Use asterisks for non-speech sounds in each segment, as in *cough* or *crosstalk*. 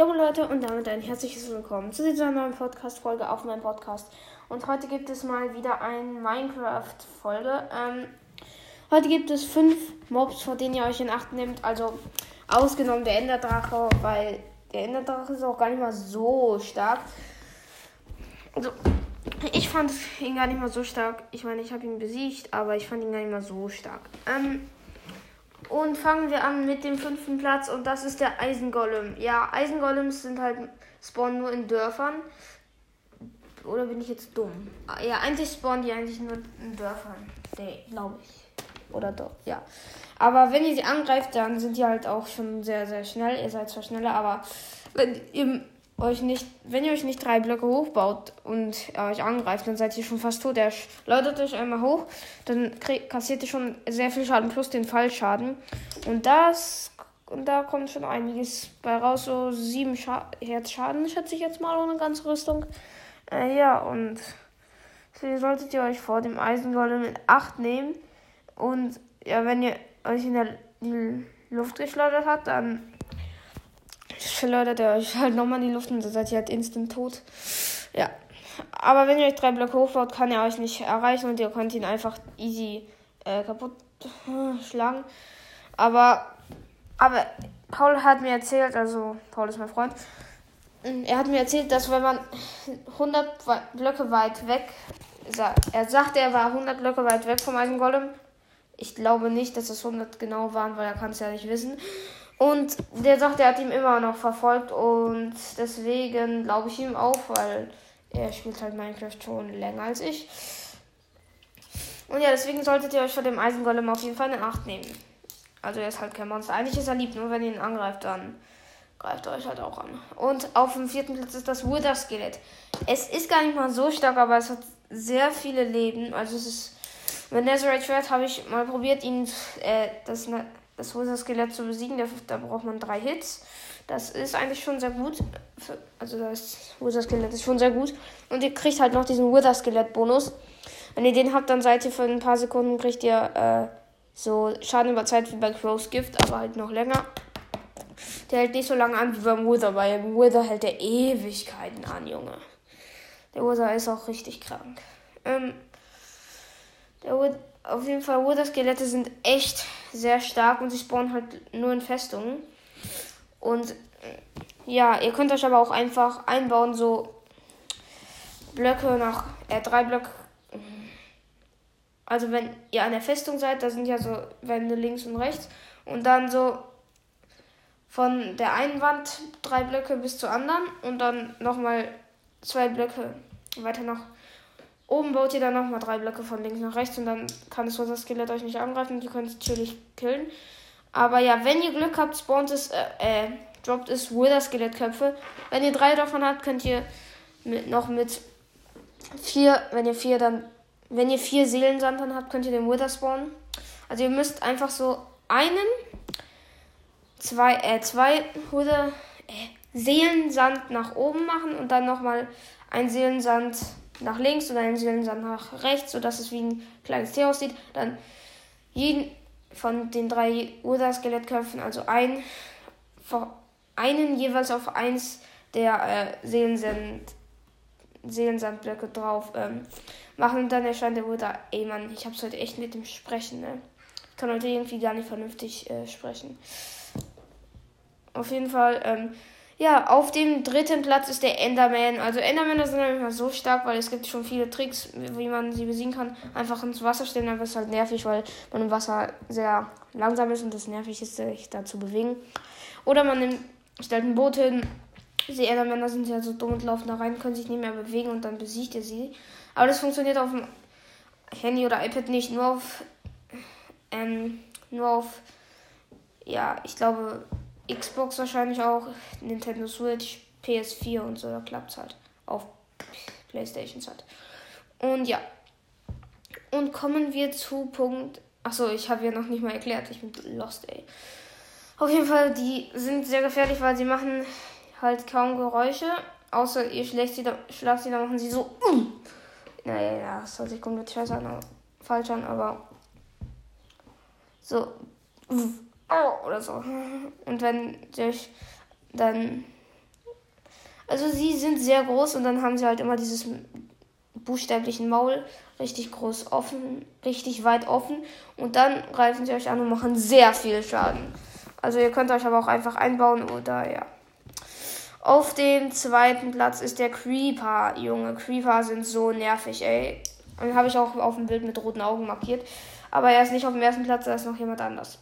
Ja, Leute, und damit ein herzliches Willkommen zu dieser neuen Podcast-Folge auf meinem Podcast. Und heute gibt es mal wieder eine Minecraft-Folge. Ähm, heute gibt es fünf Mobs, vor denen ihr euch in Acht nehmt. Also ausgenommen der Enderdrache, weil der Enderdrache ist auch gar nicht mal so stark. Also, ich fand ihn gar nicht mal so stark. Ich meine, ich habe ihn besiegt, aber ich fand ihn gar nicht mal so stark. Ähm, und fangen wir an mit dem fünften Platz und das ist der Eisengolem. Ja, Eisengolems sind halt spawnen nur in Dörfern. Oder bin ich jetzt dumm? Ah, ja, eigentlich spawnen die eigentlich nur in Dörfern. Nee, glaube ich. Oder doch, ja. Aber wenn ihr sie angreift, dann sind die halt auch schon sehr, sehr schnell. Ihr seid zwar schneller, aber wenn ihr euch nicht, wenn ihr euch nicht drei Blöcke hochbaut und er euch angreift, dann seid ihr schon fast tot. Er läutet euch einmal hoch, dann kassiert ihr schon sehr viel Schaden plus den Fallschaden. Und das, und da kommt schon einiges bei raus, so sieben Scha Herzschaden, schätze ich jetzt mal, ohne ganze Rüstung. Äh, ja, und deswegen solltet ihr euch vor dem Eisengolem in Acht nehmen. Und ja, wenn ihr euch in der Luft geschleudert habt, dann schleudert er euch halt nochmal in die Luft und dann seid ihr halt instant tot. Ja. Aber wenn ihr euch drei Blöcke hochbaut, kann er euch nicht erreichen und ihr könnt ihn einfach easy äh, kaputt *laughs* schlagen. Aber, aber Paul hat mir erzählt, also Paul ist mein Freund, er hat mir erzählt, dass wenn man 100 Blöcke weit weg, er sagte, er war 100 Blöcke weit weg vom Eisengolem. Ich glaube nicht, dass es 100 genau waren, weil er kann es ja nicht wissen. Und der sagt, er hat ihn immer noch verfolgt und deswegen glaube ich ihm auch, weil er spielt halt Minecraft schon länger als ich. Und ja, deswegen solltet ihr euch vor dem Eisengolem auf jeden Fall in Acht nehmen. Also er ist halt kein Monster. Eigentlich ist er lieb, nur wenn ihr ihn angreift, dann greift er euch halt auch an. Und auf dem vierten Platz ist das Wither-Skelett. Es ist gar nicht mal so stark, aber es hat sehr viele Leben. Also es ist. Mit Netherite Schwert habe ich mal probiert, ihn äh, das das Rosa-Skelett zu besiegen. Da, braucht man drei Hits. Das ist eigentlich schon sehr gut. Also das Wither-Skelett ist schon sehr gut. Und ihr kriegt halt noch diesen Wither-Skelett-Bonus. Wenn ihr den habt, dann seid ihr für ein paar Sekunden, kriegt ihr äh, so Schaden über Zeit wie bei Crow's Gift, aber halt noch länger. Der hält nicht so lange an wie beim Wither, weil beim Wither hält der Ewigkeiten an, Junge. Der Wither ist auch richtig krank. Ähm, der Wither auf jeden Fall, Wither-Skelette sind echt sehr stark und sie spawnen halt nur in Festungen. Und ja, ihr könnt euch aber auch einfach einbauen, so Blöcke nach, äh, drei Blöcke. Also wenn ihr an der Festung seid, da sind ja so Wände links und rechts. Und dann so von der einen Wand drei Blöcke bis zur anderen und dann nochmal zwei Blöcke weiter nach Oben baut ihr dann nochmal drei Blöcke von links nach rechts und dann kann das Wasser-Skelett euch nicht angreifen ihr könnt es chillig killen. Aber ja, wenn ihr Glück habt, spawnt es, äh, äh droppt es Wither-Skelettköpfe. Wenn ihr drei davon habt, könnt ihr mit, noch mit vier, wenn ihr vier dann, wenn ihr vier Seelensand dann habt, könnt ihr den Wither spawnen. Also ihr müsst einfach so einen, zwei, äh, zwei Wither, äh, Seelensand nach oben machen und dann nochmal ein Seelensand nach links und einen Zylinder nach rechts, sodass es wie ein kleines T aussieht. Dann jeden von den drei Ursa-Skelettköpfen, also ein, einen jeweils auf eins der äh, Seelensand, Seelensandblöcke drauf ähm, machen. Und dann erscheint der Ursa. Ey Mann, ich hab's heute echt mit dem Sprechen, ne? Ich kann heute irgendwie gar nicht vernünftig äh, sprechen. Auf jeden Fall, ähm, ja, auf dem dritten Platz ist der Enderman. Also Endermänner sind nicht mal so stark, weil es gibt schon viele Tricks, wie man sie besiegen kann. Einfach ins Wasser stellen, aber ist halt nervig, weil man im Wasser sehr langsam ist und es nervig ist, sich da zu bewegen. Oder man nimmt, stellt ein Boot hin. Die Endermänner sind ja so dumm und laufen da rein, können sich nicht mehr bewegen und dann besiegt ihr sie. Aber das funktioniert auf dem Handy oder iPad nicht, nur auf, ähm, nur auf, ja, ich glaube, Xbox wahrscheinlich auch, Nintendo Switch, PS4 und so, da klappt es halt. Auf Playstations halt. Und ja. Und kommen wir zu Punkt. Achso, ich habe ja noch nicht mal erklärt. Ich bin lost, ey. Auf jeden Fall, die sind sehr gefährlich, weil sie machen halt kaum Geräusche. Außer ihr schlägt sie, da, schlagt sie, dann machen sie so. Naja, ja, das hört sich komplett scheiße an, falsch an, aber. So. Oh, oder so. Und wenn sich dann Also sie sind sehr groß und dann haben sie halt immer dieses buchstäblichen Maul richtig groß offen, richtig weit offen und dann greifen sie euch an und machen sehr viel Schaden. Also ihr könnt euch aber auch einfach einbauen oder ja. Auf dem zweiten Platz ist der Creeper. Junge, Creeper sind so nervig, ey. Den habe ich auch auf dem Bild mit roten Augen markiert. Aber er ist nicht auf dem ersten Platz, da ist noch jemand anders.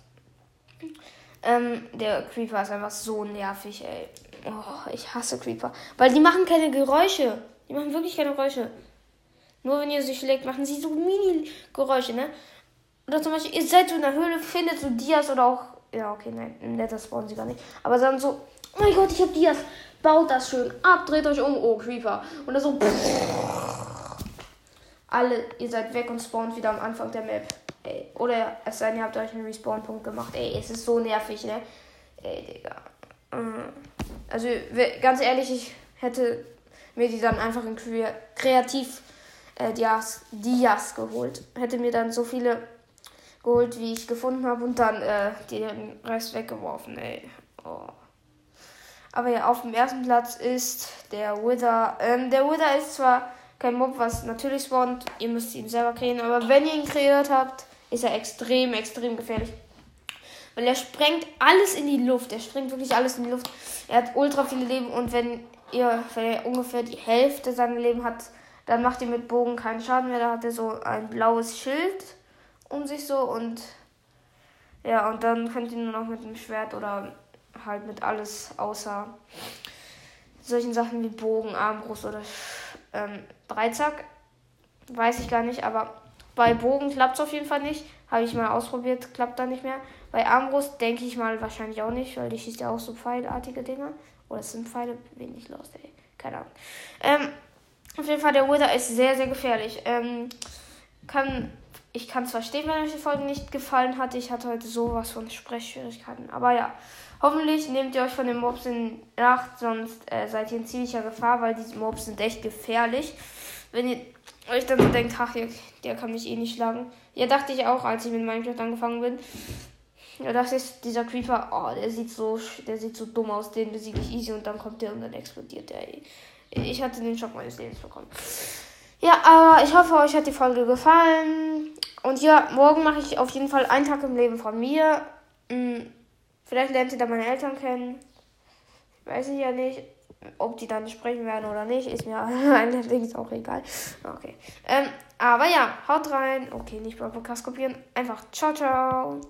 Ähm, der Creeper ist einfach so nervig, ey. Oh, ich hasse Creeper. Weil die machen keine Geräusche. Die machen wirklich keine Geräusche. Nur wenn ihr sie schlägt, machen sie so Mini-Geräusche, ne? Oder zum Beispiel, ihr seid so in der Höhle, findet so Dias oder auch. Ja, okay, nein, Nether spawnen sie gar nicht. Aber dann so, oh mein Gott, ich hab Dias. Baut das schön ab, dreht euch um. Oh, Creeper. Und dann so. *laughs* Alle, ihr seid weg und spawnt wieder am Anfang der Map. Ey. Oder es sei denn, ihr habt euch einen Respawn-Punkt gemacht. Ey, es ist so nervig, ne? Ey, Digga. Mm. Also, ganz ehrlich, ich hätte mir die dann einfach in Kreativ äh, Dias geholt. Hätte mir dann so viele geholt, wie ich gefunden habe und dann äh, den Rest weggeworfen, ey. Oh. Aber ja, auf dem ersten Platz ist der Wither. Ähm, der Wither ist zwar kein Mob, was natürlich spawnt, ihr müsst ihn selber kreieren, aber wenn ihr ihn kreiert habt, ist er extrem, extrem gefährlich. Weil er sprengt alles in die Luft. Er sprengt wirklich alles in die Luft. Er hat ultra viele Leben und wenn ihr, wenn er ungefähr die Hälfte seiner Leben hat, dann macht ihr mit Bogen keinen Schaden mehr. Da hat er so ein blaues Schild um sich so und ja, und dann könnt ihr nur noch mit dem Schwert oder halt mit alles außer solchen Sachen wie Bogen, Armbrust oder ähm, Dreizack. Weiß ich gar nicht, aber bei Bogen klappt es auf jeden Fall nicht. Habe ich mal ausprobiert, klappt da nicht mehr. Bei Armbrust denke ich mal wahrscheinlich auch nicht, weil die schießt ja auch so pfeilartige Dinge. Oder es sind Pfeile, wenig los, ey. Keine Ahnung. Ähm, auf jeden Fall, der Wither ist sehr, sehr gefährlich. Ähm, kann, ich kann es verstehen, wenn euch die Folge nicht gefallen hat. Ich hatte heute sowas von Sprechschwierigkeiten. Aber ja, hoffentlich nehmt ihr euch von den Mobs in Acht, sonst äh, seid ihr in ziemlicher Gefahr, weil diese Mobs sind echt gefährlich. Wenn ihr euch dann so denkt, ach, der, der kann mich eh nicht schlagen. Ja, dachte ich auch, als ich mit Minecraft angefangen bin. Ja, das ist dieser Creeper. Oh, der sieht so, der sieht so dumm aus. Den besiege ich easy und dann kommt der und dann explodiert der. Ich hatte den Schock meines Lebens bekommen. Ja, aber ich hoffe, euch hat die Folge gefallen. Und ja, morgen mache ich auf jeden Fall einen Tag im Leben von mir. Hm, vielleicht lernt ihr da meine Eltern kennen. Weiß ich ja nicht. Ob die dann sprechen werden oder nicht, ist mir *laughs* allerdings auch egal. Okay. Ähm, aber ja, haut rein. Okay, nicht beim Podcast kopieren. Einfach ciao, ciao.